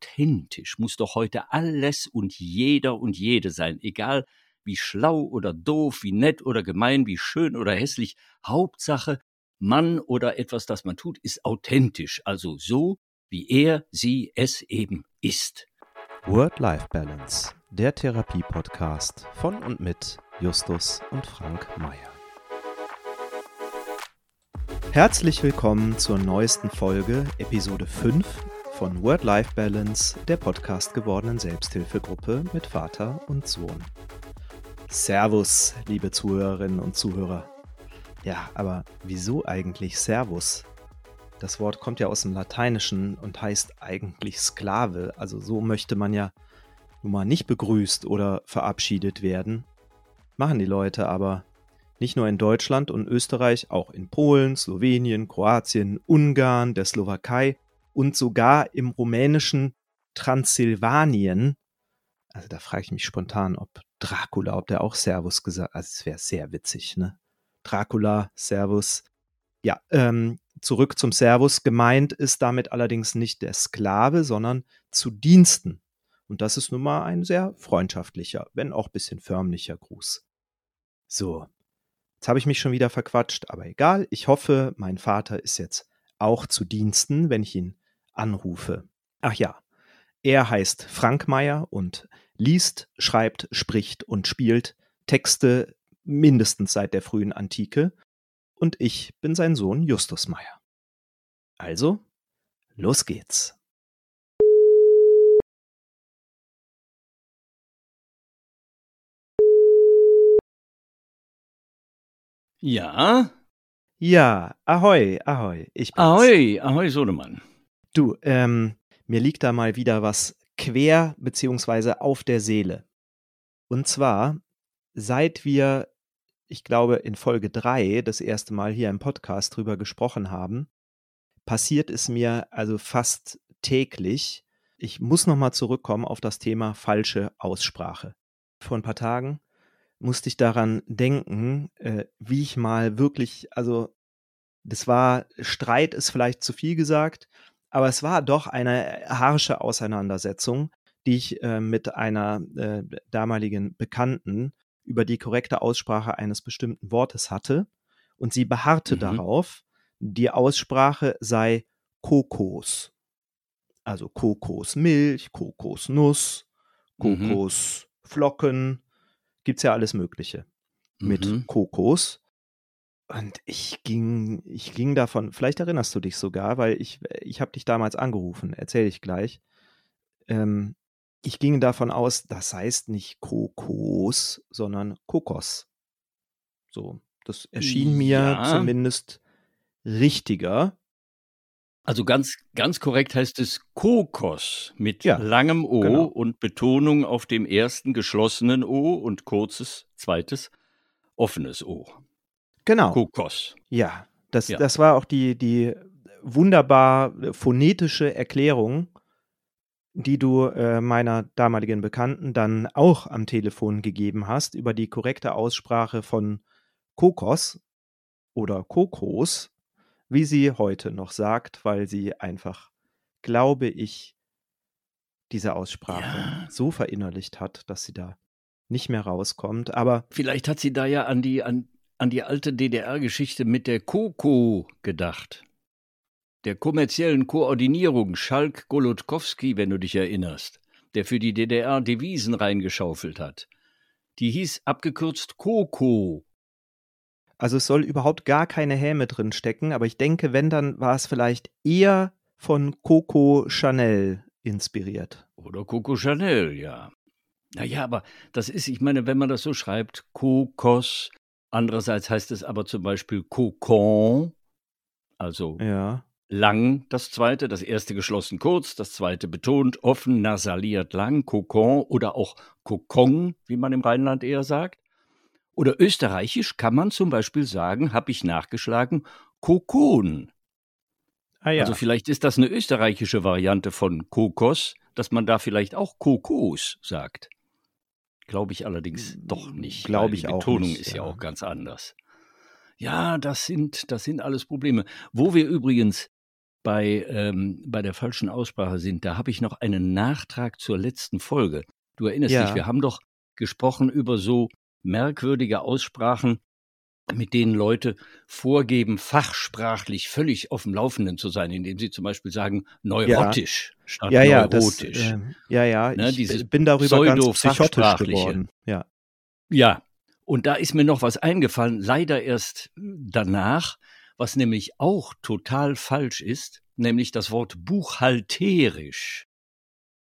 authentisch muss doch heute alles und jeder und jede sein, egal wie schlau oder doof, wie nett oder gemein, wie schön oder hässlich. Hauptsache, Mann oder etwas, das man tut, ist authentisch, also so, wie er, sie, es eben ist. Word-Life-Balance, der Therapie-Podcast von und mit Justus und Frank Mayer. Herzlich willkommen zur neuesten Folge, Episode 5 von Word-Life Balance, der Podcast gewordenen Selbsthilfegruppe mit Vater und Sohn. Servus, liebe Zuhörerinnen und Zuhörer. Ja, aber wieso eigentlich Servus? Das Wort kommt ja aus dem Lateinischen und heißt eigentlich Sklave. Also so möchte man ja nun mal nicht begrüßt oder verabschiedet werden. Machen die Leute aber nicht nur in Deutschland und Österreich, auch in Polen, Slowenien, Kroatien, Ungarn, der Slowakei und sogar im rumänischen Transsilvanien. Also da frage ich mich spontan, ob Dracula, ob der auch Servus gesagt hat. Also es wäre sehr witzig, ne? Dracula, Servus. Ja, ähm, zurück zum Servus. Gemeint ist damit allerdings nicht der Sklave, sondern zu Diensten. Und das ist nun mal ein sehr freundschaftlicher, wenn auch ein bisschen förmlicher Gruß. So, Jetzt habe ich mich schon wieder verquatscht, aber egal. Ich hoffe, mein Vater ist jetzt auch zu Diensten, wenn ich ihn anrufe. Ach ja, er heißt Frank Meyer und liest, schreibt, spricht und spielt Texte mindestens seit der frühen Antike. Und ich bin sein Sohn Justus Meyer. Also, los geht's. Ja? Ja, ahoi, ahoi, ich bin's. Ahoi, ahoi, Sodemann. Du, ähm, mir liegt da mal wieder was quer beziehungsweise auf der Seele. Und zwar, seit wir, ich glaube, in Folge 3 das erste Mal hier im Podcast drüber gesprochen haben, passiert es mir also fast täglich. Ich muss nochmal zurückkommen auf das Thema falsche Aussprache. Vor ein paar Tagen musste ich daran denken, äh, wie ich mal wirklich, also das war, Streit ist vielleicht zu viel gesagt, aber es war doch eine harsche Auseinandersetzung, die ich äh, mit einer äh, damaligen Bekannten über die korrekte Aussprache eines bestimmten Wortes hatte. Und sie beharrte mhm. darauf, die Aussprache sei Kokos. Also Kokosmilch, Kokosnuss, Kokosflocken, mhm gibt es ja alles Mögliche mit mhm. Kokos. Und ich ging, ich ging davon, vielleicht erinnerst du dich sogar, weil ich, ich habe dich damals angerufen, erzähle ich gleich. Ähm, ich ging davon aus, das heißt nicht Kokos, sondern Kokos. So, das erschien mir ja. zumindest richtiger. Also ganz, ganz korrekt heißt es Kokos mit ja, langem O genau. und Betonung auf dem ersten geschlossenen O und kurzes zweites offenes O. Genau. Kokos. Ja, das, ja. das war auch die, die wunderbar phonetische Erklärung, die du äh, meiner damaligen Bekannten dann auch am Telefon gegeben hast über die korrekte Aussprache von Kokos oder Kokos wie sie heute noch sagt, weil sie einfach, glaube ich, diese Aussprache ja. so verinnerlicht hat, dass sie da nicht mehr rauskommt. Aber vielleicht hat sie da ja an die, an, an die alte DDR-Geschichte mit der Koko gedacht. Der kommerziellen Koordinierung Schalk Golodkowski, wenn du dich erinnerst, der für die DDR Devisen reingeschaufelt hat. Die hieß abgekürzt Koko also es soll überhaupt gar keine Häme drin stecken, aber ich denke, wenn, dann war es vielleicht eher von Coco Chanel inspiriert. Oder Coco Chanel, ja. Naja, aber das ist, ich meine, wenn man das so schreibt, Kokos, andererseits heißt es aber zum Beispiel Kokon, also ja. lang das zweite, das erste geschlossen kurz, das zweite betont, offen, nasaliert lang, Kokon oder auch Kokon, wie man im Rheinland eher sagt. Oder österreichisch kann man zum Beispiel sagen, habe ich nachgeschlagen, Kokon. Ah, ja. Also vielleicht ist das eine österreichische Variante von Kokos, dass man da vielleicht auch Kokos sagt. Glaube ich allerdings doch nicht. Glaube ich die auch. Die Betonung nicht, ist ja. ja auch ganz anders. Ja, das sind, das sind alles Probleme. Wo wir übrigens bei, ähm, bei der falschen Aussprache sind, da habe ich noch einen Nachtrag zur letzten Folge. Du erinnerst Ja. dich, wir haben doch gesprochen über so merkwürdige Aussprachen, mit denen Leute vorgeben, fachsprachlich völlig auf dem Laufenden zu sein, indem sie zum Beispiel sagen, neurotisch statt Ja, ja, das, neurotisch. ähm, ja, ja, Ne, ich bin darüber ganz psychotisch geworden. Ja. Ja, und da ist mir noch was eingefallen, leider erst danach, was nämlich auch total falsch ist, nämlich das Wort buchhalterisch.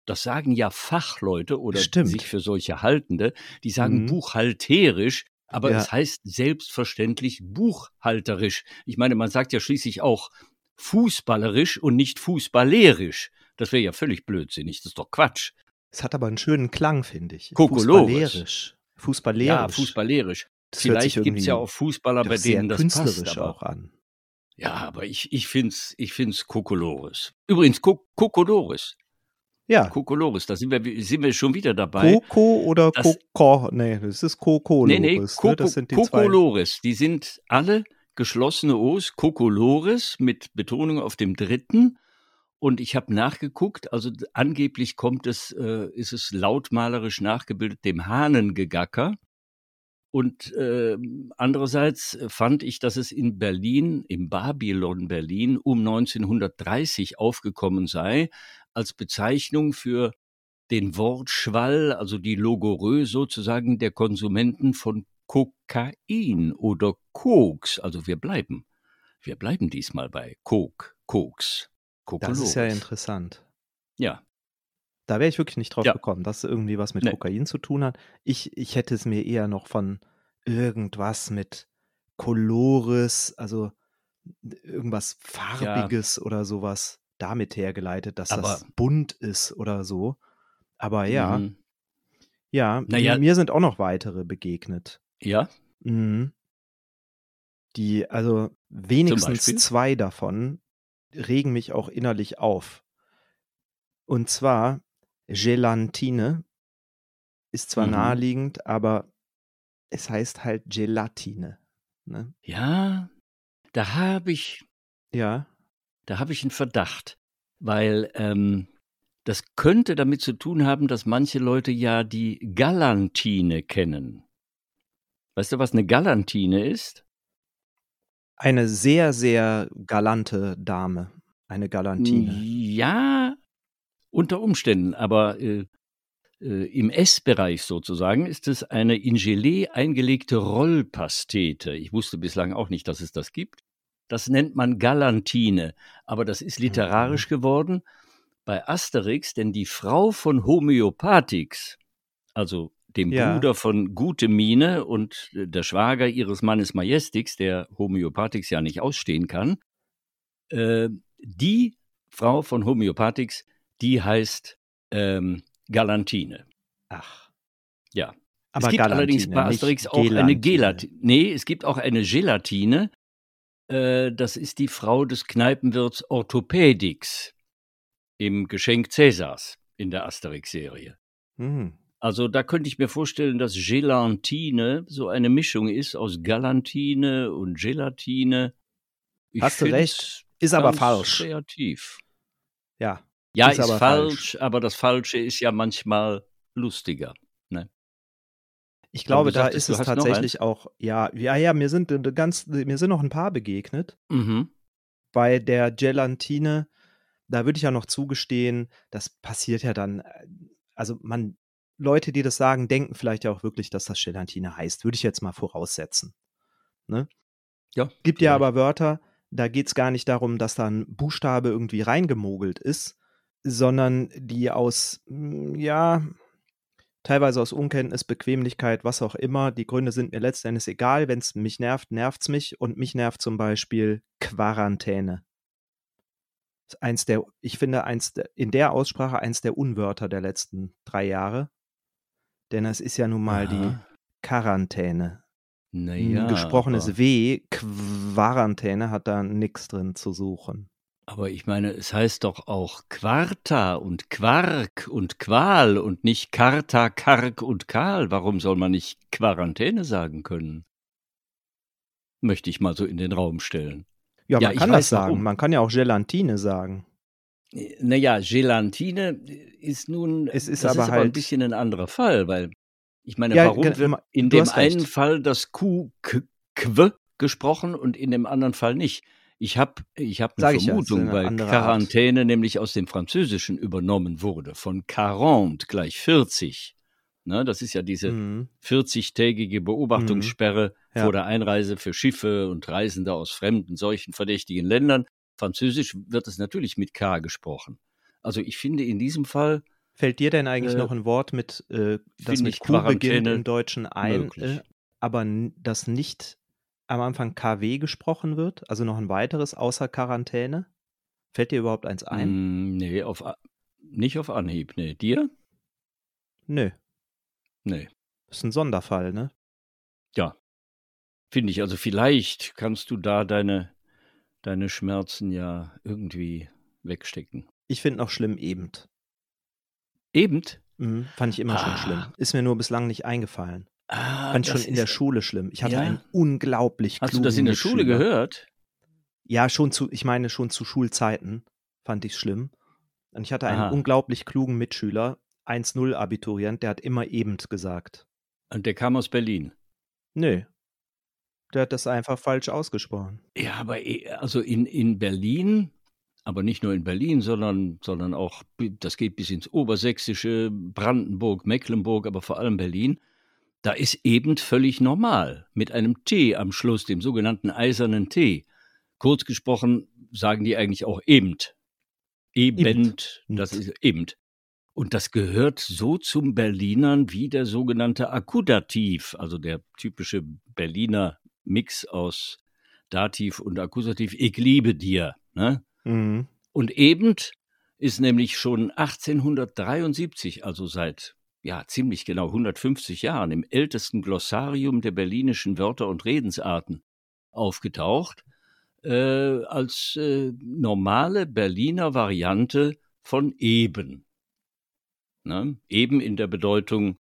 Das sagen ja Fachleute oder Stimmt. sich für solche Haltende, die sagen Mhm. buchhalterisch, aber Ja. es heißt selbstverständlich buchhalterisch. Ich meine, man sagt ja schließlich auch fußballerisch und nicht fußballerisch. Das wäre ja völlig blödsinnig, das ist doch Quatsch. Es hat aber einen schönen Klang, finde ich. Fußballerisch. Fußballerisch. Ja, fußballerisch. Das Vielleicht gibt es ja auch Fußballer, bei denen das künstlerisch passt. Auch an. ja, aber ich, ich finde es ich find's Kokolores. Übrigens, Ko Kokolores. Ja. Kokolores, da sind wir, sind wir schon wieder dabei. Coco oder Coco? Nee, das ist Coco. nee, nee, ne? Koko, Das sind die. Kokolores. Die sind alle geschlossene O's, Kokolores mit Betonung auf dem dritten. Und ich habe nachgeguckt, also angeblich kommt es, äh, ist es lautmalerisch nachgebildet dem Hahnengegacker. Und äh, andererseits fand ich, dass es in Berlin, im Babylon Berlin, um 1930 aufgekommen sei, als Bezeichnung für den Wortschwall, also die Logorö sozusagen der Konsumenten von Kokain oder Koks. Also wir bleiben, wir bleiben diesmal bei Kok, Koks, Das ist ja Kokolores. interessant. Ja, Da wäre ich wirklich nicht drauf Ja. gekommen, dass irgendwie was mit Nee. Kokain zu tun hat. Ich, ich hätte es mir eher noch von irgendwas mit Colores, also irgendwas Farbiges oder sowas damit hergeleitet, dass das Aber- bunt ist oder so. Aber ja, Mhm. ja, Naja. mir sind auch noch weitere begegnet. Ja, Mhm. Die, also wenigstens zwei davon regen mich auch innerlich auf. Und zwar Gelatine ist zwar Mhm. naheliegend, aber es heißt halt Gelatine. Ne? ja, da habe ich, Ja, da habe ich einen Verdacht, weil ähm, das könnte damit zu tun haben, dass manche Leute ja die Galantine kennen. Weißt du, was eine Galantine ist? eine sehr, sehr galante Dame. Eine Galantine. Ja, unter Umständen, aber äh, äh, im Essbereich sozusagen ist es eine in Gelee eingelegte Rollpastete. Ich wusste bislang auch nicht, dass es das gibt. Das nennt man Galantine, aber das ist literarisch geworden bei Asterix, denn die Frau von Homöopathix, also dem Ja. Bruder von Gute Mine und äh, der Schwager ihres Mannes Majestix, der Homöopathix ja nicht ausstehen kann, äh, die Frau von Homöopathix, die heißt ähm, Galantine. Ach. Ja. Aber es gibt allerdings bei Galantine, Asterix auch eine Gelantine. Gelatine. Nee, es gibt auch eine Gelatine. Äh, das ist die Frau des Kneipenwirts Orthopädix im Geschenk Cäsars in der Asterix-Serie. Hm. Also da könnte ich mir vorstellen, dass Gelantine so eine Mischung ist aus Galantine und Gelatine. Ich Hast du recht. Ist aber falsch. Kreativ. Ja. Ja, Ist ist, aber falsch, falsch. aber das Falsche ist ja manchmal lustiger. Ich glaube, da ist es tatsächlich auch, ja, ja, ja, mir sind ganz, mir sind noch ein paar begegnet. Mhm. Bei der Gelatine, da würde ich ja noch zugestehen, das passiert ja dann, äh, also man, Leute, die das sagen, denken vielleicht ja auch wirklich, dass das Gelatine heißt, würde ich jetzt mal voraussetzen. Ne? Ja, Gibt ja aber Wörter, da geht es gar nicht darum, dass da ein Buchstabe irgendwie reingemogelt ist, sondern die aus, mm, ja, teilweise aus Unkenntnis, Bequemlichkeit, was auch immer. Die Gründe sind mir letztendlich egal. Wenn es mich nervt, nervt es mich. Und mich nervt zum Beispiel Quarantäne. Ist Eins der, ich finde, eins der, in der Aussprache eins der Unwörter der letzten drei Jahre. Denn es ist ja nun mal die Aha. Quarantäne. Naja, Ein gesprochenes aber, W, Quarantäne, hat da nichts drin zu suchen. Aber ich meine, es heißt doch auch Quarta und Quark und Qual und nicht Karta, Kark und Kahl. Warum soll man nicht Quarantäne sagen können? Möchte ich mal so in den Raum stellen. Ja, Ja, man ich kann das sagen. warum. Man kann ja auch Gelatine sagen. Naja, Gelatine ist nun, Es ist das aber ist aber ein halt- bisschen ein anderer Fall, weil ich meine, Ja, warum wird in dem einen Fall das Q K- Quo gesprochen und in dem anderen Fall nicht? Ich habe ich hab Sag eine ist Vermutung, eine weil Art. Quarantäne nämlich aus dem Französischen übernommen wurde, von 40 gleich 40. Ne, das ist ja diese Mhm. 40-tägige Beobachtungssperre Ja. vor der Einreise für Schiffe und Reisende aus fremden, solchen verdächtigen Ländern. Französisch wird es natürlich mit K gesprochen. Also ich finde in diesem Fall Fällt dir denn eigentlich Äh, noch ein Wort mit, äh, das mit Q beginnt Quarantäne im Deutschen ein, äh, aber das nicht am Anfang KW gesprochen wird? Also noch ein weiteres außer Quarantäne? Fällt dir überhaupt eins ein? Mm, nee, auf, nicht auf Anhieb. Nee, dir? Nö, Nee. ist ein Sonderfall, ne? Ja. Finde ich. Also vielleicht kannst du da deine, deine Schmerzen ja irgendwie wegstecken. Ich finde noch schlimm eben. Eben? Mhm, fand ich immer schon Ah. schlimm. Ist mir nur bislang nicht eingefallen. Ah, Fand ich schon in der Schule schlimm. Ich hatte Ja? einen unglaublich Hast du das in der Schule gehört? Ja, schon zu, ich meine schon zu Schulzeiten fand ich schlimm. Und ich hatte einen Aha. unglaublich klugen Mitschüler, 1-0 Abiturient, der hat immer eben gesagt. Und der kam aus Berlin. Nö. Der hat das einfach falsch ausgesprochen. Ja, aber eh- also in, in Berlin, aber nicht nur in Berlin, sondern, sondern auch, das geht bis ins Obersächsische, Brandenburg, Mecklenburg, aber vor allem Berlin, da ist eben völlig normal. Mit einem T am Schluss, dem sogenannten eisernen T. Kurz gesprochen sagen die eigentlich auch eben. Eben, das ist eben. Und das gehört so zum Berlinern wie der sogenannte Akkudativ, also der typische Berliner Mix aus Dativ und Akkusativ. Ich liebe dir. Ne? Mhm. Und eben ist nämlich schon 1873, also seit ja ziemlich genau 150 Jahren, im ältesten Glossarium der berlinischen Wörter und Redensarten aufgetaucht, äh, als äh, normale Berliner Variante von eben. Ne? Eben in der Bedeutung,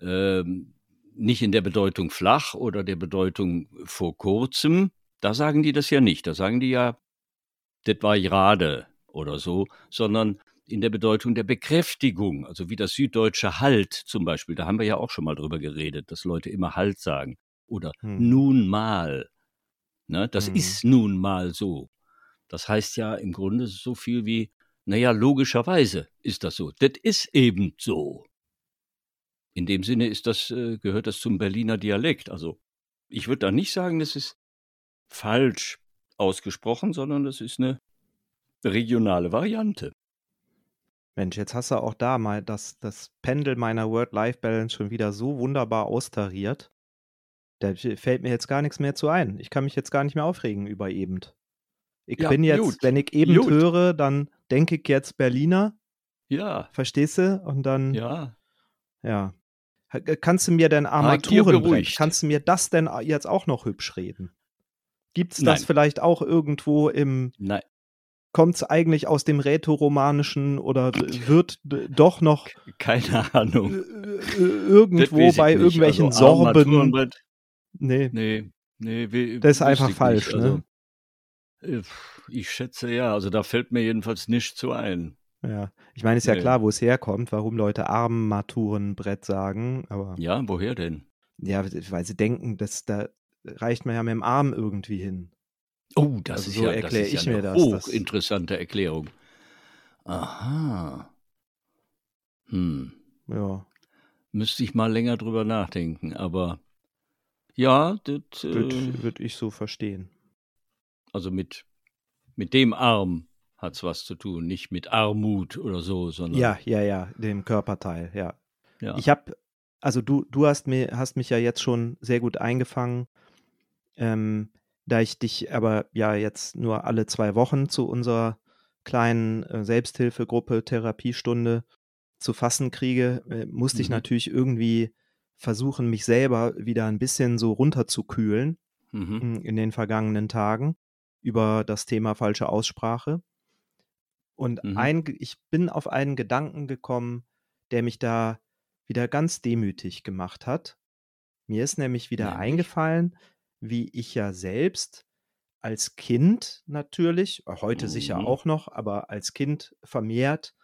ähm, nicht in der Bedeutung flach oder der Bedeutung vor kurzem, da sagen die das ja nicht. Da sagen die ja, das war gerade oder so, sondern in der Bedeutung der Bekräftigung, also wie das süddeutsche Halt zum Beispiel, da haben wir ja auch schon mal drüber geredet, dass Leute immer Halt sagen oder Hm. nun mal. Ne, das Hm. ist nun mal so. Das heißt ja im Grunde so viel wie, naja, logischerweise ist das so. Das ist eben so. In dem Sinne ist das, äh, gehört das zum Berliner Dialekt. Also ich würde da nicht sagen, das ist falsch ausgesprochen, sondern das ist eine regionale Variante. Mensch, jetzt hast du auch da mal das, das Pendel meiner Work-Life-Balance schon wieder so wunderbar austariert. Da fällt mir jetzt gar nichts mehr zu ein. Ich kann mich jetzt gar nicht mehr aufregen über eben. Ich Ja, bin jetzt, gut. wenn ich eben Gut. höre, dann denke ich jetzt Berliner, Ja, verstehst du? Und dann, ja. ja. Ha- Kannst du mir denn dir Armaturenbrett, beruhigt. kannst du mir das denn jetzt auch noch hübsch reden? Gibt es das vielleicht auch irgendwo im, Nein, kommt es eigentlich aus dem Rätoromanischen oder wird doch noch keine äh, Ahnung. äh, Das irgendwo bei nicht. irgendwelchen also, Sorben? Armaturenbrett, Nee, Nee, nee, we- Das ist einfach falsch, ne? Also, äh, ich schätze ja, also da fällt mir jedenfalls nichts zu ein. ja. Ich meine, ist ja Nee. klar, wo es herkommt, warum Leute Armaturenbrett sagen, aber Ja, woher denn? ja, weil sie denken, dass da reicht man ja mit dem Arm irgendwie hin. Oh, das Also ist so ja, erklär das ist ich ja mir eine das, das- hochinteressante Erklärung. Aha. Hm, Ja, müsste ich mal länger drüber nachdenken, aber ja, das, äh, würde würd ich so verstehen. also mit, mit dem Arm hat's was zu tun, nicht mit Armut oder so, sondern Ja, ja, ja, dem Körperteil, ja. ja. Ich habe, also du, du hast mir, hast mich ja jetzt schon sehr gut eingefangen, ähm, da ich dich aber ja jetzt nur alle zwei Wochen zu unserer kleinen äh, Selbsthilfegruppe Therapiestunde zu fassen kriege, äh, musste ich Mhm. natürlich irgendwie versuchen, mich selber wieder ein bisschen so runterzukühlen mhm. m, in den vergangenen Tagen über das Thema falsche Aussprache. Und Mhm. ein, ich bin auf einen Gedanken gekommen, der mich da wieder ganz demütig gemacht hat. Mir ist nämlich wieder Nämlich? eingefallen, wie ich ja selbst als Kind natürlich, heute sicher Mhm. auch noch, aber als Kind vermehrt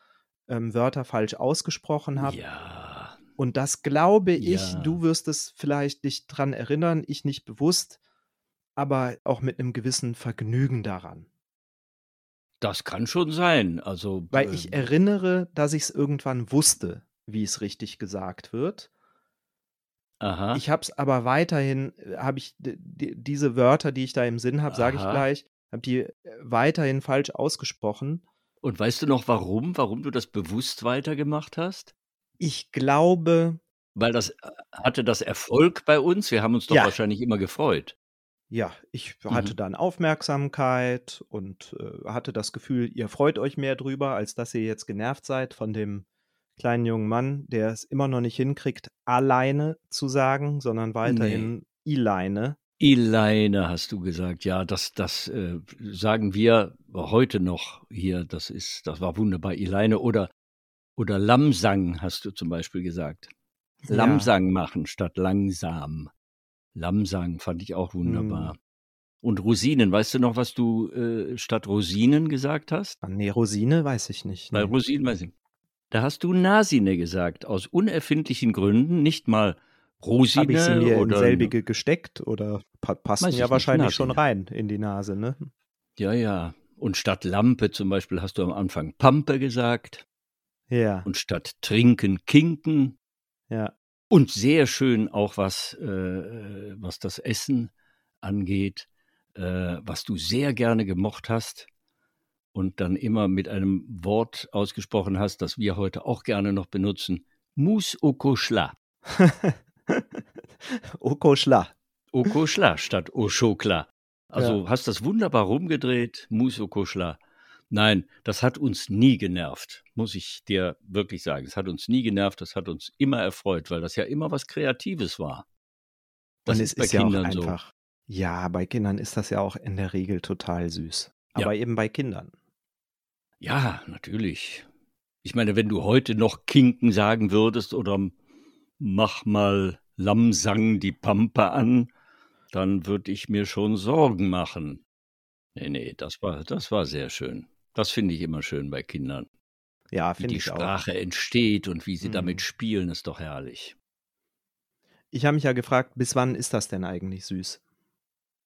ähm, Wörter falsch ausgesprochen habe. Ja. Und das glaube ich, Ja. du wirst es vielleicht dich dran erinnern, ich nicht bewusst, aber auch mit einem gewissen Vergnügen daran. Das kann schon sein. Also, Weil ich ähm, erinnere, dass ich es irgendwann wusste, wie es richtig gesagt wird. Aha. Ich habe es aber weiterhin, habe ich diese Wörter, die ich da im Sinn habe, sage ich gleich, habe die äh, weiterhin falsch ausgesprochen. Und weißt du noch warum? Warum du das bewusst weitergemacht hast? Ich glaube, Weil das äh, hatte das Erfolg bei uns? Wir haben uns doch Ja. wahrscheinlich immer gefreut. ja, ich hatte Mhm. dann Aufmerksamkeit und äh, hatte das Gefühl, ihr freut euch mehr drüber, als dass ihr jetzt genervt seid von dem kleinen jungen Mann, der es immer noch nicht hinkriegt, alleine zu sagen, sondern weiterhin Ileine. Ileine hast du gesagt. Ja, das, das äh, sagen wir heute noch hier. Das ist, das war wunderbar. Ileine oder, oder Lamsang hast du zum Beispiel gesagt. Ja. Lamsang machen statt langsam. Lamsang fand ich auch wunderbar. Hm. Und Rosinen, weißt du noch, was du äh, statt Rosinen gesagt hast? Ah, Nee, Rosine weiß ich nicht. Bei Nee. Rosinen weiß ich. Da hast du Nasine gesagt, aus unerfindlichen Gründen, nicht mal Habe ich sie Rosine mir in oder selbige gesteckt oder pa passen ja wahrscheinlich schon Nasine. rein in die Nase, ne? Ja, ja. Und statt Lampe zum Beispiel hast du am Anfang Pampe gesagt Ja, und statt Trinken Kinken ja. und sehr schön auch was, äh, was das Essen angeht, äh, was du sehr gerne gemocht hast und dann immer mit einem Wort ausgesprochen hast, das wir heute auch gerne noch benutzen. Cochla. Okoschla. Au Cochla statt au Chocolat. Also hast das wunderbar rumgedreht, Mousse au Cochla. Nein, das hat uns nie genervt, muss ich dir wirklich sagen. Es hat uns nie genervt, das hat uns immer erfreut, weil das ja immer was Kreatives war. Das Und ist es bei ist ja auch Kindern so. einfach. Ja, bei Kindern ist das ja auch in der Regel total süß. Ja. Aber eben bei Kindern. Ja, natürlich. Ich meine, wenn du heute noch Kinken sagen würdest oder mach mal Lamsang die Pampe an, dann würde ich mir schon Sorgen machen. Nee, nee, das war, das war sehr schön. Das finde ich immer schön bei Kindern. Ja, Wie finde die ich auch. Sprache entsteht und wie sie Mhm. damit spielen, ist doch herrlich. Ich habe mich ja gefragt, bis wann ist das denn eigentlich süß?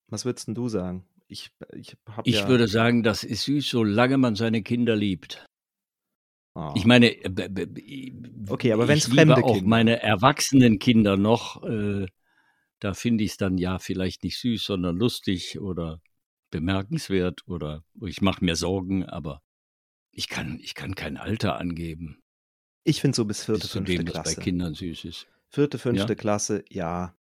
Was würdest denn du sagen? Ich, ich habe Ich ja. würde sagen, das ist süß, solange man seine Kinder liebt. Oh. Ich meine, äh, Okay, aber ich liebe fremde auch Kinder- meine erwachsenen Kinder noch, äh, da finde ich es dann ja vielleicht nicht süß, sondern lustig oder bemerkenswert oder ich mache mir Sorgen, aber ich kann, ich kann kein Alter angeben, ich finde so bis vierte, bis zu fünfte dem Klasse. bei Kindern süß ist. Vierte, fünfte Ja. Klasse, ja.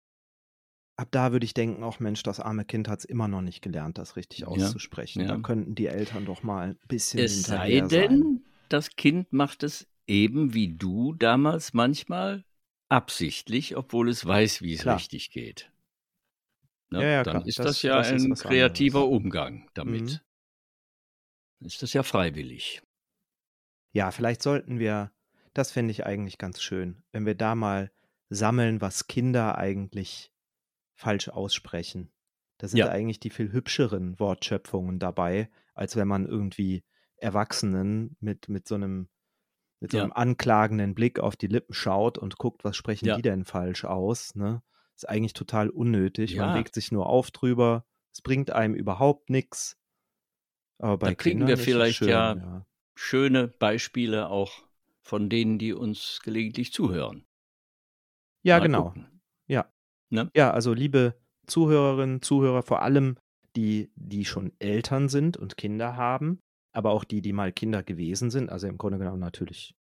Ab da würde ich denken, auch Mensch, das arme Kind hat es immer noch nicht gelernt, das richtig Ja, auszusprechen. Da ja. könnten die Eltern doch mal ein bisschen Es sei hinterher sein. denn, das Kind macht es eben wie du damals manchmal absichtlich, obwohl es weiß, wie es Klar. richtig geht. Ne? Ja, ja, Dann klar. ist Das- das, ja das ein kreativer anderes. Umgang damit. Mhm. Dann ist das ja freiwillig. Ja, vielleicht sollten wir, das fände ich eigentlich ganz schön, wenn wir da mal sammeln, was Kinder eigentlich falsch aussprechen. Da sind Ja. eigentlich die viel hübscheren Wortschöpfungen dabei, als wenn man irgendwie Erwachsenen mit, mit so einem mit so Ja. einem anklagenden Blick auf die Lippen schaut und guckt, was sprechen Ja. die denn falsch aus, ne? Ist eigentlich total unnötig. Man Ja. regt sich nur auf drüber. Es bringt einem überhaupt nichts. Aber bei Da kriegen Kindern wir vielleicht schön, ja- ja. Schöne Beispiele auch von denen, die uns gelegentlich zuhören. Ja, Mal genau. gucken. Ja. Ne? Ja, also liebe Zuhörerinnen, Zuhörer, vor allem die, die schon Eltern sind und Kinder haben, aber auch die, die mal Kinder gewesen sind, also im Grunde genommen natürlich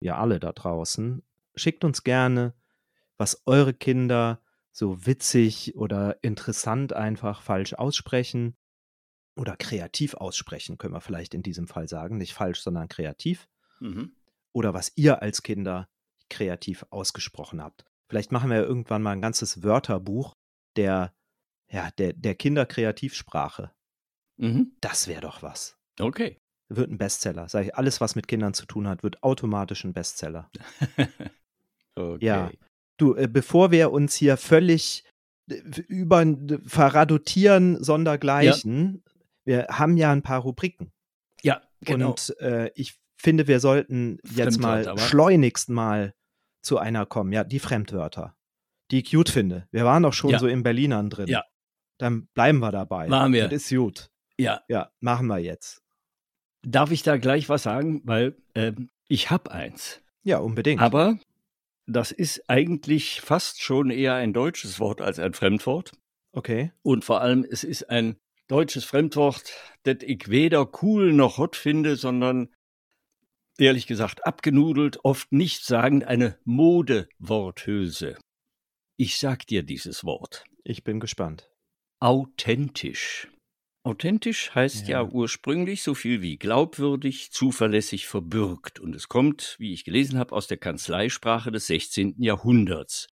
wir alle da draußen. Schickt uns gerne, was eure Kinder so witzig oder interessant einfach falsch aussprechen oder kreativ aussprechen, können wir vielleicht in diesem Fall sagen. Nicht falsch, sondern kreativ Mhm. oder was ihr als Kinder kreativ ausgesprochen habt. Vielleicht machen wir ja irgendwann mal ein ganzes Wörterbuch der, ja, der, der Kinderkreativsprache. Mhm. Das wäre doch was. Okay. Wird ein Bestseller. Sag ich, alles, was mit Kindern zu tun hat, wird automatisch ein Bestseller. okay. Ja. Du, äh, bevor wir uns hier völlig über Verradotieren sondergleichen. Ja. Wir haben ja ein paar Rubriken. Ja, genau. Und äh, ich finde, wir sollten jetzt mal schleunigst mal zu einer kommen. Ja, die Fremdwörter, die ich gut finde. Wir waren doch schon ja. so in Berlinern drin. Ja. Dann bleiben wir dabei. Machen wir. Das ist gut. Ja. Ja, machen wir jetzt. Darf ich da gleich was sagen? Weil äh, ich habe eins. Ja, unbedingt. Aber das ist eigentlich fast schon eher ein deutsches Wort als ein Fremdwort. Okay. Und vor allem, es ist ein deutsches Fremdwort, das ich weder cool noch hot finde, sondern ehrlich gesagt abgenudelt, oft nicht sagend eine Modeworthülse. Ich sag dir dieses Wort. Ich bin gespannt. Authentisch. Authentisch heißt ja. ja. ursprünglich so viel wie glaubwürdig, zuverlässig, verbürgt. Und es kommt, wie ich gelesen habe, aus der Kanzleisprache des 16. Jahrhunderts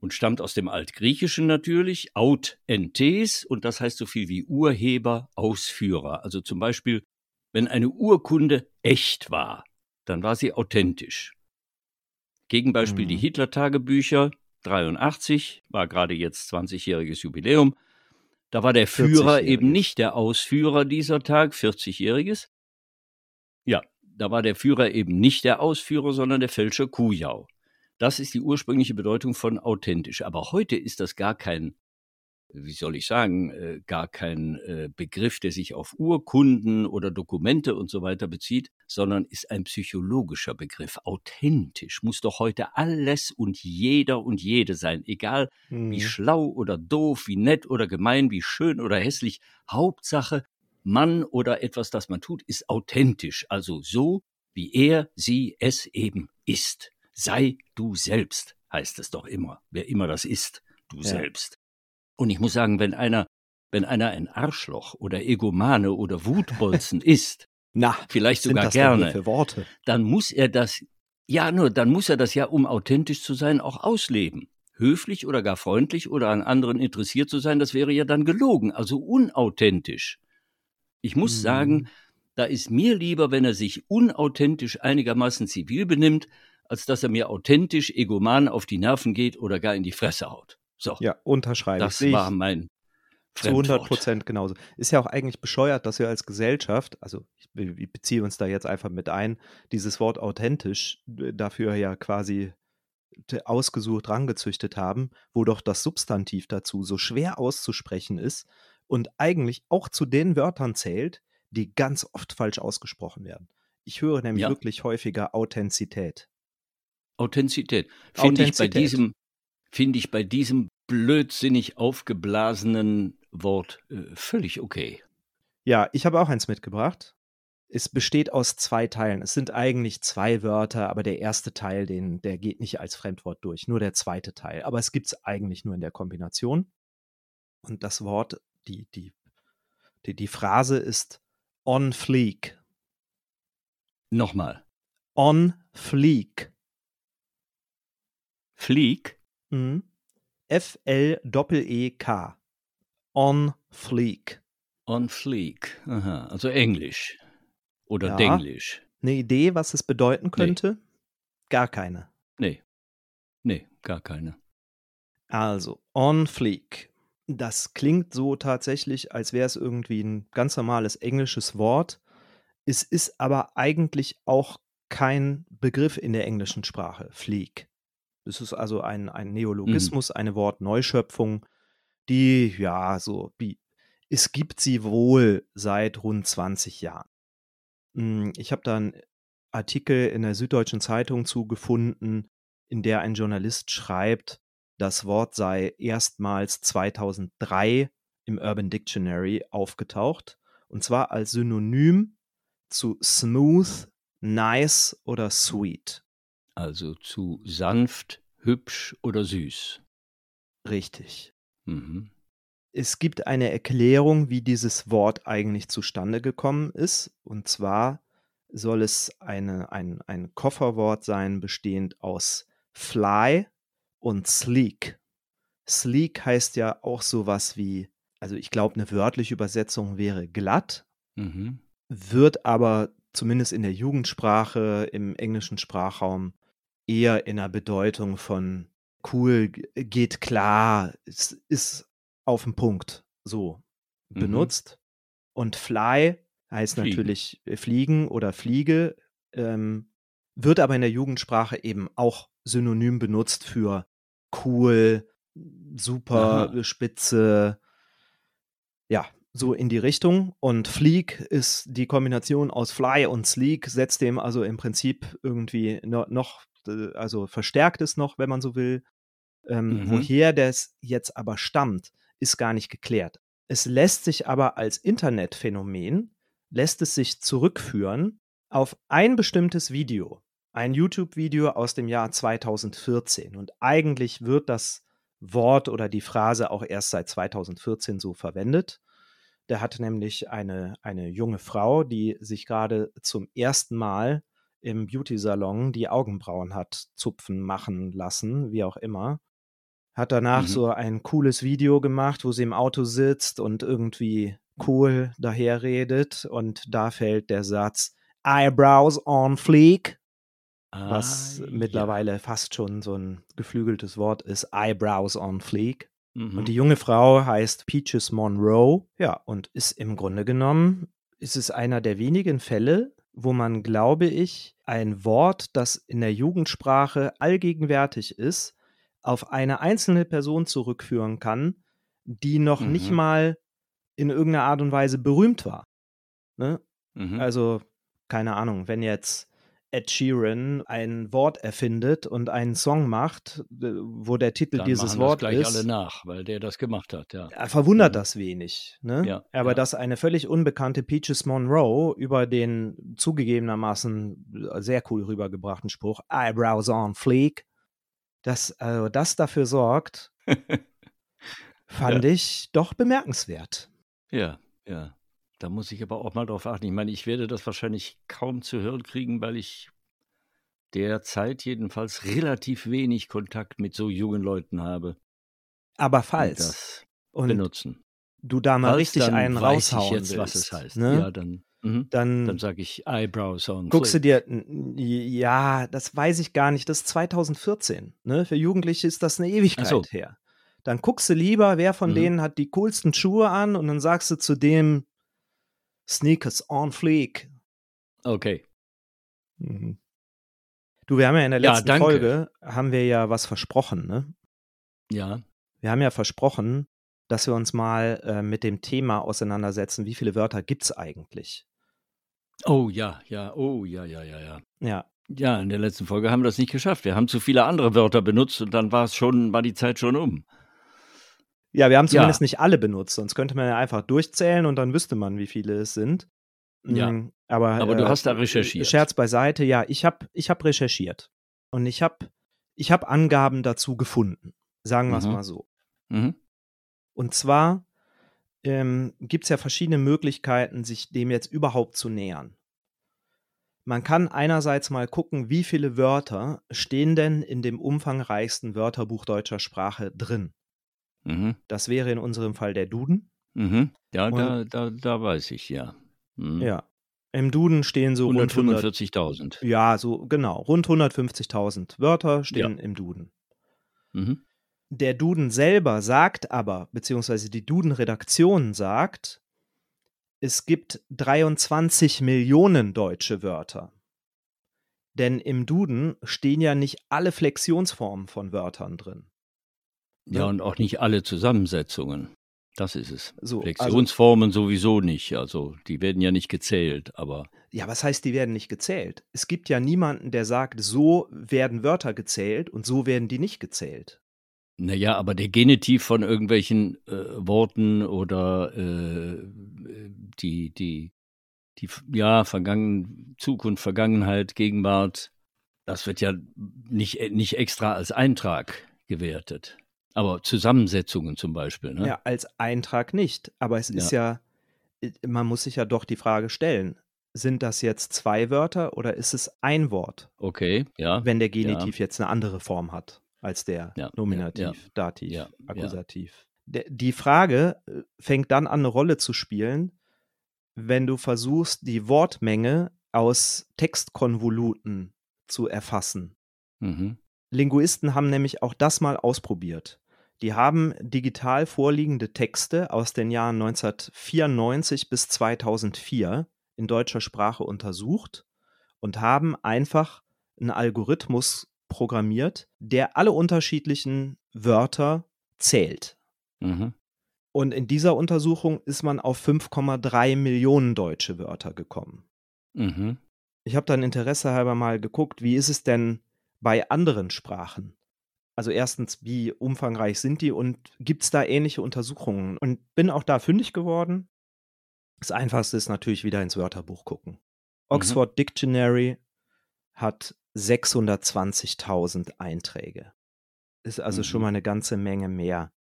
und stammt aus dem Altgriechischen natürlich, aut entes, und das heißt so viel wie Urheber, Ausführer. Also zum Beispiel, wenn eine Urkunde echt war, dann war sie authentisch. Gegenbeispiel mhm. die Hitler-Tagebücher, 83, war gerade jetzt 20-jähriges Jubiläum. Da war der Führer eben nicht der Ausführer dieser Tag, 40-jähriges. Ja, da war der Führer eben nicht der Ausführer, sondern der Fälscher Kujau. Das ist die ursprüngliche Bedeutung von authentisch. Aber heute ist das gar kein, wie soll ich sagen, äh, gar kein äh, Begriff, der sich auf Urkunden oder Dokumente und so weiter bezieht, sondern ist ein psychologischer Begriff. Authentisch muss doch heute alles und jeder und jede sein, egal mhm. wie schlau oder doof, wie nett oder gemein, wie schön oder hässlich. Hauptsache, Mann oder etwas, das man tut, ist authentisch, also so, wie er, sie, es eben ist. Sei du selbst, heißt es doch immer, wer immer das ist, du ja. selbst. Und ich muss sagen, wenn einer, wenn einer ein Arschloch oder Egomane oder Wutbolzen ist, na, vielleicht sogar gerne, für Worte? dann muss er das, ja, nur, dann muss er das ja, um authentisch zu sein, auch ausleben. Höflich oder gar freundlich oder an anderen interessiert zu sein, das wäre ja dann gelogen, also unauthentisch. Ich muss hm. sagen, da ist mir lieber, wenn er sich unauthentisch einigermaßen zivil benimmt, als dass er mir authentisch egoman auf die Nerven geht oder gar in die Fresse haut. So. Ja, unterschreibe Das war mein zu 100 Prozent genauso. Ist ja auch eigentlich bescheuert, dass wir als Gesellschaft, also ich beziehe uns da jetzt einfach mit ein, dieses Wort authentisch äh, dafür ja quasi ausgesucht rangezüchtet haben, wo doch das Substantiv dazu so schwer auszusprechen ist und eigentlich auch zu den Wörtern zählt, die ganz oft falsch ausgesprochen werden. Ich höre nämlich ja. wirklich häufiger Authentizität. Authentizität. Finde ich bei diesem, finde ich bei diesem blödsinnig aufgeblasenen Wort äh, völlig okay. Ja, ich habe auch eins mitgebracht. Es besteht aus zwei Teilen. Es sind eigentlich zwei Wörter, aber der erste Teil, den, der geht nicht als Fremdwort durch, nur der zweite Teil. Aber es gibt es eigentlich nur in der Kombination. Und das Wort, die, die, die, die Phrase ist on fleek. Nochmal. On fleek. Fleek? Mhm. F-L-E-E-K. On Fleek. On Fleek. Aha, also Englisch. Oder ja. Denglisch. Eine Idee, was es bedeuten könnte? Nee. Gar keine. Nee. Nee, gar keine. Also, on fleek. Das klingt so tatsächlich, als wäre es irgendwie ein ganz normales englisches Wort. Es ist aber eigentlich auch kein Begriff in der englischen Sprache, fleek. Es ist also ein, ein mhm. Neologismus, mhm. eine Wortneuschöpfung, die, ja, so, wie, es gibt sie wohl seit rund 20 Jahren. Hm, ich habe da einen Artikel in der Süddeutschen Zeitung zugefunden, in der ein Journalist schreibt, das Wort sei erstmals 2003 im Urban Dictionary aufgetaucht, und zwar als Synonym zu smooth, nice oder sweet also zu sanft, hübsch oder süß. Richtig. Mhm. Es gibt eine Erklärung, wie dieses Wort eigentlich zustande gekommen ist. Und zwar soll es eine, ein, ein Kofferwort sein, bestehend aus fly und sleek. Sleek heißt ja auch sowas wie, also ich glaube, eine wörtliche Übersetzung wäre glatt, mhm. wird aber zumindest in der Jugendsprache, im englischen Sprachraum eher in der Bedeutung von cool, geht klar, es ist auf den Punkt so Mhm. benutzt. Und fly heißt Fliegen. natürlich äh, fliegen oder fliege, ähm, wird aber in der Jugendsprache eben auch synonym benutzt für cool, super, Aha. spitze, ja, so in die Richtung. Und Fleek ist die Kombination aus Fly und Sleek, setzt dem also im Prinzip irgendwie no, noch, äh, also verstärkt es noch, wenn man so will. Ähm, Mhm. Woher das jetzt aber stammt, ist gar nicht geklärt. Es lässt sich aber als Internetphänomen, lässt es sich zurückführen auf ein bestimmtes Video, ein YouTube-Video aus dem Jahr 2014. Und eigentlich wird das Wort oder die Phrase auch erst seit 2014 so verwendet. Der hat nämlich eine, eine junge Frau, die sich gerade zum ersten Mal im Beauty-Salon die Augenbrauen hat zupfen, machen lassen, wie auch immer. Hat danach Mhm. so ein cooles Video gemacht, wo sie im Auto sitzt und irgendwie cool daherredet. Und da fällt der Satz Eyebrows on fleek, was Ah, mittlerweile fast schon so ein geflügeltes Wort ist. Eyebrows on fleek. Ja. Mhm. Und die junge Frau heißt Peaches Monroe. Ja, und ist im Grunde genommen, ist es einer der wenigen Fälle, wo man, glaube ich, ein Wort, das in der Jugendsprache allgegenwärtig ist, auf eine einzelne Person zurückführen kann, die noch nicht Mhm. mal in irgendeiner Art und Weise berühmt war. Ne? Mhm. Also, keine Ahnung, wenn jetzt Ed Sheeran ein Wort erfindet und einen Song macht, äh, wo der Titel Dann dieses Wort gleich ist, alle nach, weil der das gemacht hat, ja. er verwundert Mhm. das wenig. Ne? Ja, Aber ja. dass eine völlig unbekannte Peaches Monroe über den zugegebenermaßen sehr cool rübergebrachten Spruch Eyebrows on fleek, dass also das dafür sorgt, fand ich doch bemerkenswert. Ja, ja. Da muss ich aber auch mal drauf achten. Ich meine, ich werde das wahrscheinlich kaum zu hören kriegen, weil ich derzeit jedenfalls relativ wenig Kontakt mit so jungen Leuten habe, Aber falls und benutzen. du da mal Falls, richtig einen raushauen jetzt, was es willst, heißt. ne? Ja, dann, mhm. dann dann sage ich Eyebrows on guckst du dir, ja, das weiß ich gar nicht, das ist 2014. Ne? Für Jugendliche ist das eine Ewigkeit so. her. Dann guckst du lieber, wer von Mhm. denen hat die coolsten Schuhe an und dann sagst du zu dem Sneakers on fleek. Okay. Mhm. Du, wir haben ja in der Ja, letzten danke. Folge, haben wir ja was versprochen, ne? Ja. Wir haben ja versprochen, dass wir uns mal äh, mit dem Thema auseinandersetzen, wie viele Wörter gibt es eigentlich? Oh ja, ja, oh ja, ja, ja, ja. Ja, Ja, in der letzten Folge haben wir das nicht geschafft. Wir haben zu viele andere Wörter benutzt und dann war es schon, war die Zeit schon um. Ja, wir haben Ja. zumindest nicht alle benutzt, sonst könnte man ja einfach durchzählen und dann wüsste man, wie viele es sind. Ja. Mm, Aber, Aber du äh, hast da recherchiert. Scherz beiseite, ja, ich habe ich hab recherchiert. Und ich habe ich hab Angaben dazu gefunden. Sagen wir es Mhm. mal so. Mhm. Und zwar ähm, gibt es ja verschiedene Möglichkeiten, sich dem jetzt überhaupt zu nähern. Man kann einerseits mal gucken, wie viele Wörter stehen denn in dem umfangreichsten Wörterbuch deutscher Sprache drin. Mhm. Das wäre in unserem Fall der Duden. Mhm. Ja, Und- da, da, da weiß ich, ja. Mhm. Ja. Im Duden stehen so rund 100, 145.000. ja, so genau, rund 150.000 Wörter stehen im Duden. Mhm. Der Duden selber sagt aber, beziehungsweise die Duden-Redaktion sagt, es gibt 23 Millionen deutsche Wörter. Denn im Duden stehen ja nicht alle Flexionsformen von Wörtern drin. Ja, und auch nicht alle Zusammensetzungen. Das ist es. So, also, Flexionsformen sowieso nicht. Also, die werden ja nicht gezählt, aber ja, was heißt, die werden nicht gezählt? Es gibt ja niemanden, der sagt, so werden Wörter gezählt und so werden die nicht gezählt. naja, aber der Genitiv von irgendwelchen äh, Worten oder äh, die, die, die, ja, Vergangen, Zukunft, Vergangenheit, Gegenwart, das wird ja nicht, nicht extra als Eintrag gewertet. Aber Zusammensetzungen zum Beispiel, ne? Ja, als Eintrag nicht. Aber es ist ja, äh, man muss sich ja doch die Frage stellen, sind das jetzt zwei Wörter oder ist es ein Wort, Okay, ja. wenn der Genitiv jetzt eine andere Form hat als der Ja, ja, Nominativ, ja. Dativ, Ja, ja. Akkusativ? Die Frage äh, fängt dann an, eine Rolle zu spielen, wenn du versuchst, die Wortmenge aus Textkonvoluten zu erfassen. Mhm. Linguisten haben nämlich auch das mal ausprobiert. Die haben digital vorliegende Texte aus den Jahren 1994 bis 2004 in deutscher Sprache untersucht und haben einfach einen Algorithmus programmiert, der alle unterschiedlichen Wörter zählt. Mhm. Und in dieser Untersuchung ist man auf 5,3 Millionen deutsche Wörter gekommen. Mhm. Ich habe dann Interesse halber mal geguckt, wie ist es denn bei anderen Sprachen? Also erstens, wie umfangreich sind die und gibt es da ähnliche Untersuchungen? Und bin auch da fündig geworden. Das Einfachste ist natürlich wieder ins Wörterbuch gucken. Oxford Dictionary hat 620.000 Einträge. Ist also schon Mhm. mal eine ganze Menge mehr.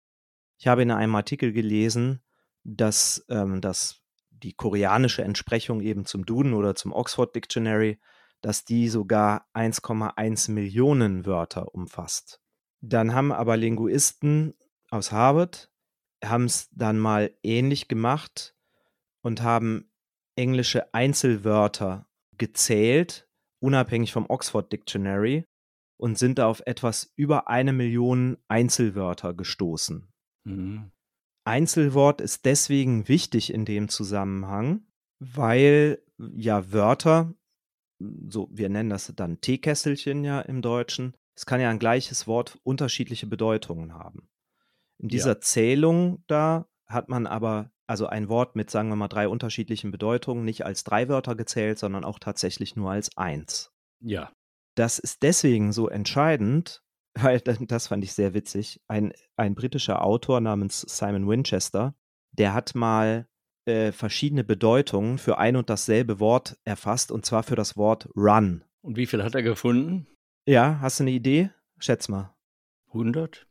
Ich habe in einem Artikel gelesen, dass, ähm, dass die koreanische Entsprechung eben zum Duden oder zum Oxford Dictionary, dass die sogar 1,1 Millionen Wörter umfasst. Dann haben aber Linguisten aus Harvard haben es dann mal ähnlich gemacht und haben englische Einzelwörter gezählt, unabhängig vom Oxford Dictionary, und sind da auf etwas über eine Million Einzelwörter gestoßen. Mhm. Einzelwort ist deswegen wichtig in dem Zusammenhang, weil ja Wörter, so wir nennen das dann Teekesselchen ja im Deutschen, es kann ja ein gleiches Wort unterschiedliche Bedeutungen haben. In Ja. dieser Zählung da hat man aber also ein Wort mit, sagen wir mal, drei unterschiedlichen Bedeutungen nicht als drei Wörter gezählt, sondern auch tatsächlich nur als eins. Ja. Das ist deswegen so entscheidend, weil das das fand ich sehr witzig. Ein, ein britischer Autor namens Simon Winchester, der hat mal äh, verschiedene Bedeutungen für ein und dasselbe Wort erfasst, und zwar für das Wort run. Und wie viel hat er gefunden? Ja, hast du eine Idee? Schätz mal. 100?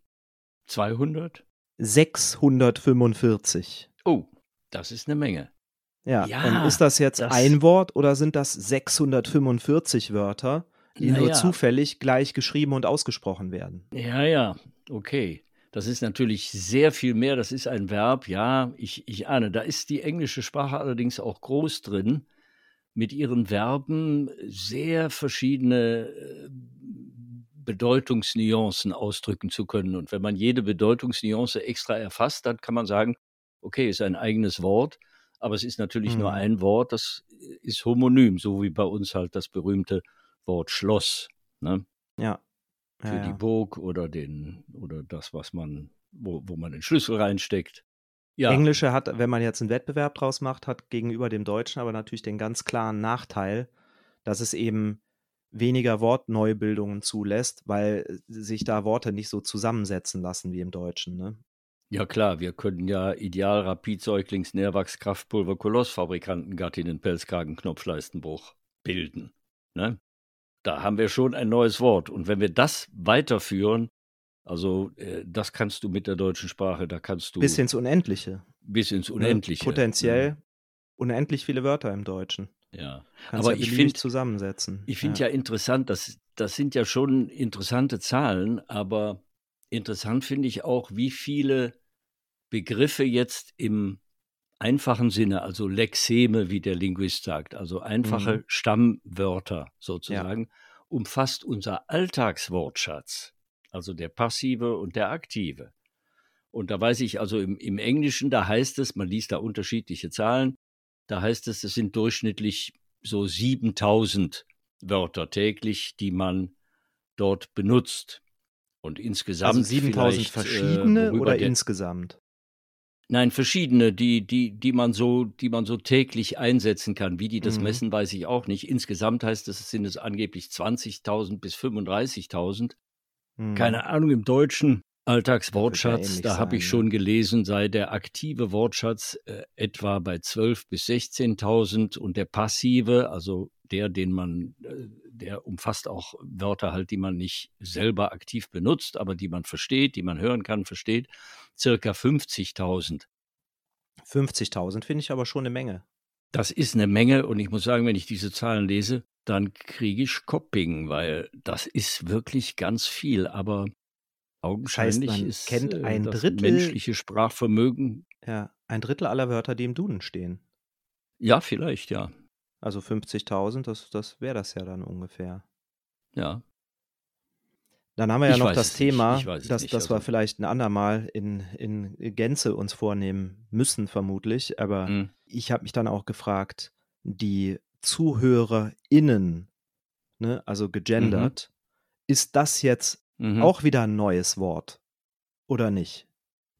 200? 645. Oh, das ist eine Menge. Ja, Ja, und ist das jetzt das- ein Wort oder sind das 645 Wörter, die nur zufällig gleich geschrieben und ausgesprochen werden? Ja, ja, okay. Das ist natürlich sehr viel mehr. Das ist ein Verb, ja, ich, ich ahne. Da ist die englische Sprache allerdings auch groß drin, mit ihren Verben sehr verschiedene äh, Bedeutungsnuancen ausdrücken zu können. Und wenn man jede Bedeutungsnuance extra erfasst, dann kann man sagen, okay, ist ein eigenes Wort, aber es ist natürlich nur Mhm. ein Wort, das ist homonym, so wie bei uns halt das berühmte Wort Schloss. Ne? Ja. für ja, die ja. Burg oder den oder das, was man, wo, wo man den Schlüssel reinsteckt. Ja, Englische hat, wenn man jetzt einen Wettbewerb draus macht, hat gegenüber dem Deutschen aber natürlich den ganz klaren Nachteil, dass es eben weniger Wortneubildungen zulässt, weil sich da Worte nicht so zusammensetzen lassen wie im Deutschen. Ne? ja klar, wir können ja Ideal, Rapid, Säuglings, Nährwachs, Kraftpulver, Kolossfabrikanten, Gattinnen, Pelzkragen, Knopfleistenbruch bilden. Ne? Da haben wir schon ein neues Wort. Und wenn wir das weiterführen, also äh, das kannst du mit der deutschen Sprache, da kannst du Bis ins Unendliche. bis ins ne? Unendliche. Potenziell unendlich viele Wörter im Deutschen. Ja. Kannst Aber ja ich beliebig find- zusammensetzen. Ich finde ja. interessant, dass das sind ja schon interessante Zahlen, aber interessant finde ich auch, wie viele Begriffe jetzt im einfachen Sinne, also Lexeme, wie der Linguist sagt, also einfache Mhm. Stammwörter sozusagen, umfasst unser Alltagswortschatz, also der passive und der aktive. Und da weiß ich also im, im Englischen, da heißt es, man liest da unterschiedliche Zahlen, da heißt es, es sind durchschnittlich so 7000 Wörter täglich, die man dort benutzt. Und insgesamt also 7000 vielleicht, verschiedene äh, oder der, insgesamt? Nein, verschiedene, die, die, die man so, die man so täglich einsetzen kann. Wie die das Mhm. messen, weiß ich auch nicht. Insgesamt heißt es, es sind es angeblich 20.000 bis 35.000. Hm. Keine Ahnung, im deutschen Alltagswortschatz, da habe ich ne? schon gelesen, sei der aktive Wortschatz äh, etwa bei 12.000 bis 16.000 und der passive, also der, den man, äh, der umfasst auch Wörter halt, die man nicht selber aktiv benutzt, aber die man versteht, die man hören kann, versteht, circa 50.000. 50.000 finde ich aber schon eine Menge. Das ist eine Menge und ich muss sagen, wenn ich diese Zahlen lese, dann kriege ich Kopping, weil das ist wirklich ganz viel, aber augenscheinlich man ist kennt äh, ein das Drittel- menschliche Sprachvermögen, Ja, ein Drittel aller Wörter, die im Duden stehen. ja, vielleicht, ja, Also 50.000, das, das wäre das ja dann ungefähr. ja. Dann haben wir ja Ich noch das. Thema, dass, nicht. dass wir Also, vielleicht ein andermal in, in Gänze uns vornehmen müssen, vermutlich. Aber hm, ich habe mich dann auch gefragt, die ZuhörerInnen, ne, also mhm, gegendert, ist das jetzt mhm. auch wieder ein neues Wort oder nicht?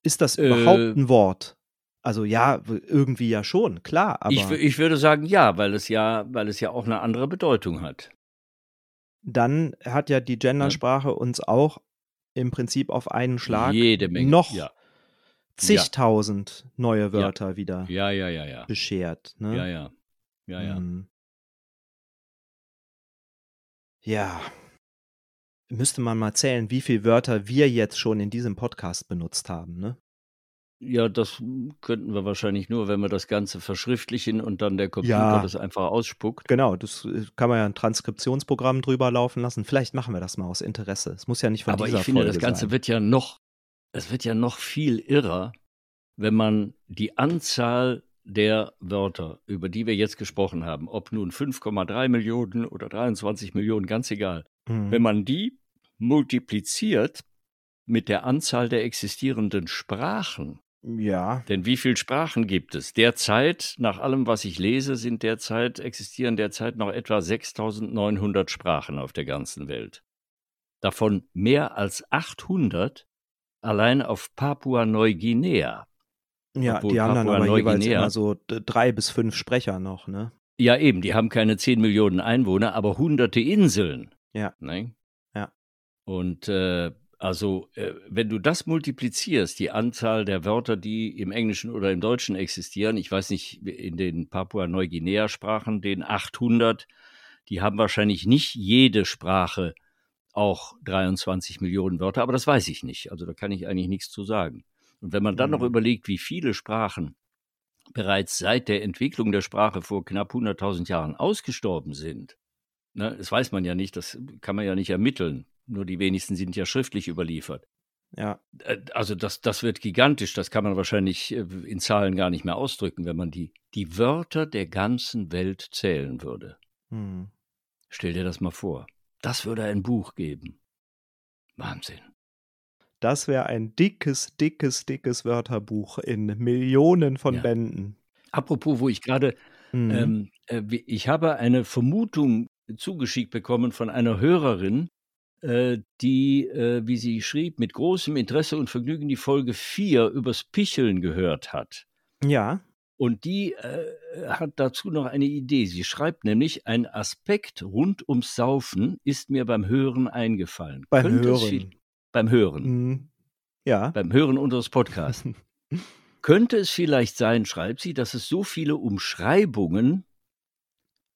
Ist das überhaupt Äh, ein Wort? Also ja, irgendwie ja schon, klar, ich, aber ich würde sagen, ja, weil es ja, weil es ja auch eine andere Bedeutung hat. dann hat ja die? Gendersprache uns auch im Prinzip auf einen Schlag Jede Menge. noch Ja, ja, zigtausend neue ja, Wörter wieder ja, ja, ja, ja, beschert, ja, ne? ja, ja, ja. Hm, Ja, müsste man mal zählen, wie viele Wörter wir jetzt schon in diesem Podcast benutzt haben, ne? Ja, das könnten wir wahrscheinlich nur, wenn wir das Ganze verschriftlichen und dann der Computer Ja, das einfach ausspuckt. genau, das äh, kann man ja ein Transkriptionsprogramm drüber laufen lassen. Vielleicht machen wir das mal aus Interesse. Es muss ja nicht von Aber dieser ich finde, das Folge Ganze sein. wird ja noch, es wird ja noch viel irrer, wenn man die Anzahl der Wörter, über die wir jetzt gesprochen haben, ob nun 5,3 Millionen oder 23 Millionen, ganz egal, wenn Mhm. man die multipliziert mit der Anzahl der existierenden Sprachen, Ja, denn wie viele Sprachen gibt es? Derzeit, nach allem, was ich lese, sind derzeit, existieren derzeit noch etwa 6900 Sprachen auf der ganzen Welt. Davon mehr als 800 allein auf ja, Papua-Neuguinea. Obwohl die haben dann aber jeweils immer so drei bis fünf Sprecher noch, ne? ja eben, die haben keine 10 Millionen Einwohner, aber hunderte Inseln. Ja, Ne? ja. Und äh, also, äh, wenn du das multiplizierst, die Anzahl der Wörter, die im Englischen oder im Deutschen existieren, ich weiß nicht, in den Papua-Neuguinea-Sprachen, den 800, die haben wahrscheinlich nicht jede Sprache auch 23 Millionen Wörter, aber das weiß ich nicht. Also da kann ich eigentlich nichts zu sagen. Und wenn man dann noch Mhm. überlegt, wie viele Sprachen bereits seit der Entwicklung der Sprache vor knapp 100.000 Jahren ausgestorben sind, ne, das weiß man ja nicht, das kann man ja nicht ermitteln. Nur die wenigsten sind ja schriftlich überliefert. Ja, Äh, Also das, das wird gigantisch, das kann man wahrscheinlich äh, in Zahlen gar nicht mehr ausdrücken, wenn man die, die Wörter der ganzen Welt zählen würde. hm. Stell dir das mal vor. Das würde ein Buch geben. Wahnsinn. Das wäre ein dickes, dickes, dickes Wörterbuch in Millionen von Ja. Bänden. Apropos, wo ich gerade, Mhm. ähm, äh, ich habe eine Vermutung zugeschickt bekommen von einer Hörerin, äh, die, äh, wie sie schrieb, mit großem Interesse und Vergnügen die Folge 4 übers Picheln gehört hat. Ja, Und die äh, hat dazu noch eine Idee. Sie schreibt nämlich, ein Aspekt rund ums Saufen ist mir beim Hören eingefallen. beim Könnte es viel- Hören. beim Hören. Mhm. Ja. Beim Hören unseres Podcasts. Könnte es vielleicht sein, schreibt sie, dass es so viele Umschreibungen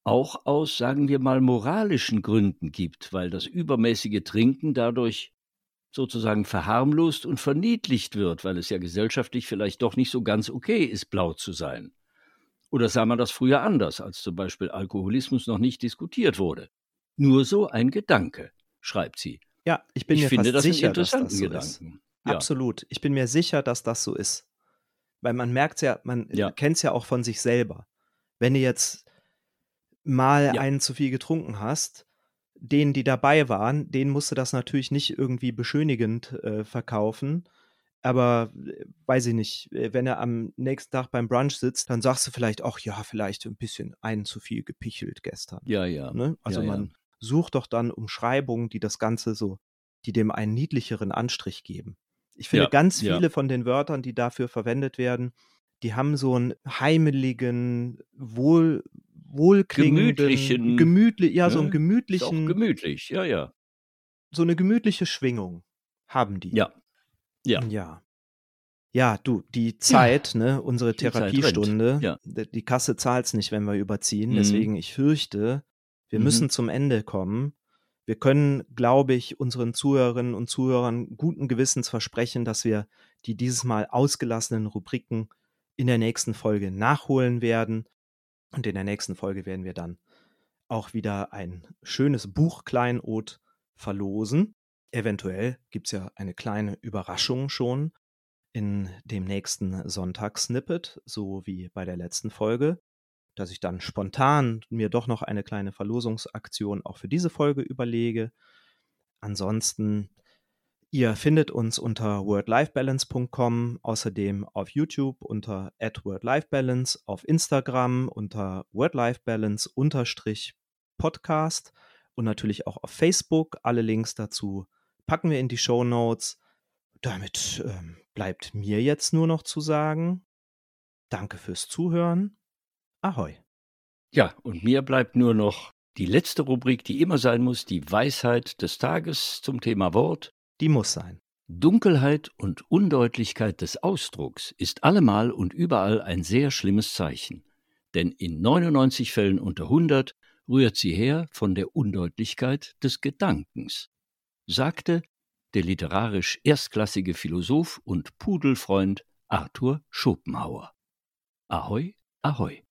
auch aus, sagen wir mal, moralischen Gründen gibt, weil das übermäßige Trinken dadurch sozusagen verharmlost und verniedlicht wird, weil es ja gesellschaftlich vielleicht doch nicht so ganz okay ist, blau zu sein. Oder sah man das früher anders, als zum Beispiel Alkoholismus noch nicht diskutiert wurde? Nur so ein Gedanke, schreibt sie. Ja, ich bin ich mir finde fast das einen sicher, dass das so ist. Gedanken. Ja, Absolut. Ich bin mir sicher, dass das so ist. Weil man merkt ja, man Ja. kennt es ja auch von sich selber. Wenn du jetzt mal Ja. einen zu viel getrunken hast, denen, die dabei waren, denen musst du das natürlich nicht irgendwie beschönigend äh, verkaufen. Aber äh, weiß ich nicht, äh, wenn er am nächsten Tag beim Brunch sitzt, dann sagst du vielleicht, ach ja, vielleicht ein bisschen einen zu viel gepichelt gestern. ja, ja. Ne? Also ja, ja. man sucht doch dann Umschreibungen, die das Ganze so, die dem einen niedlicheren Anstrich geben. Ich finde Ja, ganz ja. viele von den Wörtern, die dafür verwendet werden, die haben so einen heimeligen, wohl, wohlklingenden, Gemütlichen, gemütlich, ja, so einen ne? Ist auch gemütlichen, gemütlich, ja, ja. so eine gemütliche Schwingung haben die. Ja, ja. Ja. Ja, du, die Zeit, ne, unsere Therapiestunde, ja. die Kasse zahlt's nicht, wenn wir überziehen. Mhm. Deswegen, ich fürchte, wir Mhm. müssen zum Ende kommen. Wir können, glaube ich, unseren Zuhörerinnen und Zuhörern guten Gewissens versprechen, dass wir die dieses Mal ausgelassenen Rubriken in der nächsten Folge nachholen werden. Und in der nächsten Folge werden wir dann auch wieder ein schönes Buchkleinod verlosen. Eventuell gibt es ja eine kleine Überraschung schon in dem nächsten Sonntagssnippet, so wie bei der letzten Folge, dass ich dann spontan mir doch noch eine kleine Verlosungsaktion auch für diese Folge überlege. Ansonsten, ihr findet uns unter wordlifebalance.com, außerdem auf YouTube unter @wordlifebalance, auf Instagram unter wordlifebalance-podcast und natürlich auch auf Facebook. Alle Links dazu packen wir in die Show Notes. Damit ähm, bleibt mir jetzt nur noch zu sagen, danke fürs Zuhören. Ahoi. Ja, und mir bleibt nur noch die letzte Rubrik, die immer sein muss, die Weisheit des Tages zum Thema Wort. Die muss sein. Dunkelheit und Undeutlichkeit des Ausdrucks ist allemal und überall ein sehr schlimmes Zeichen. Denn in 99 Fällen unter 100 rührt sie her von der Undeutlichkeit des Gedankens, sagte der literarisch erstklassige Philosoph und Pudelfreund Arthur Schopenhauer. Ahoi, ahoi.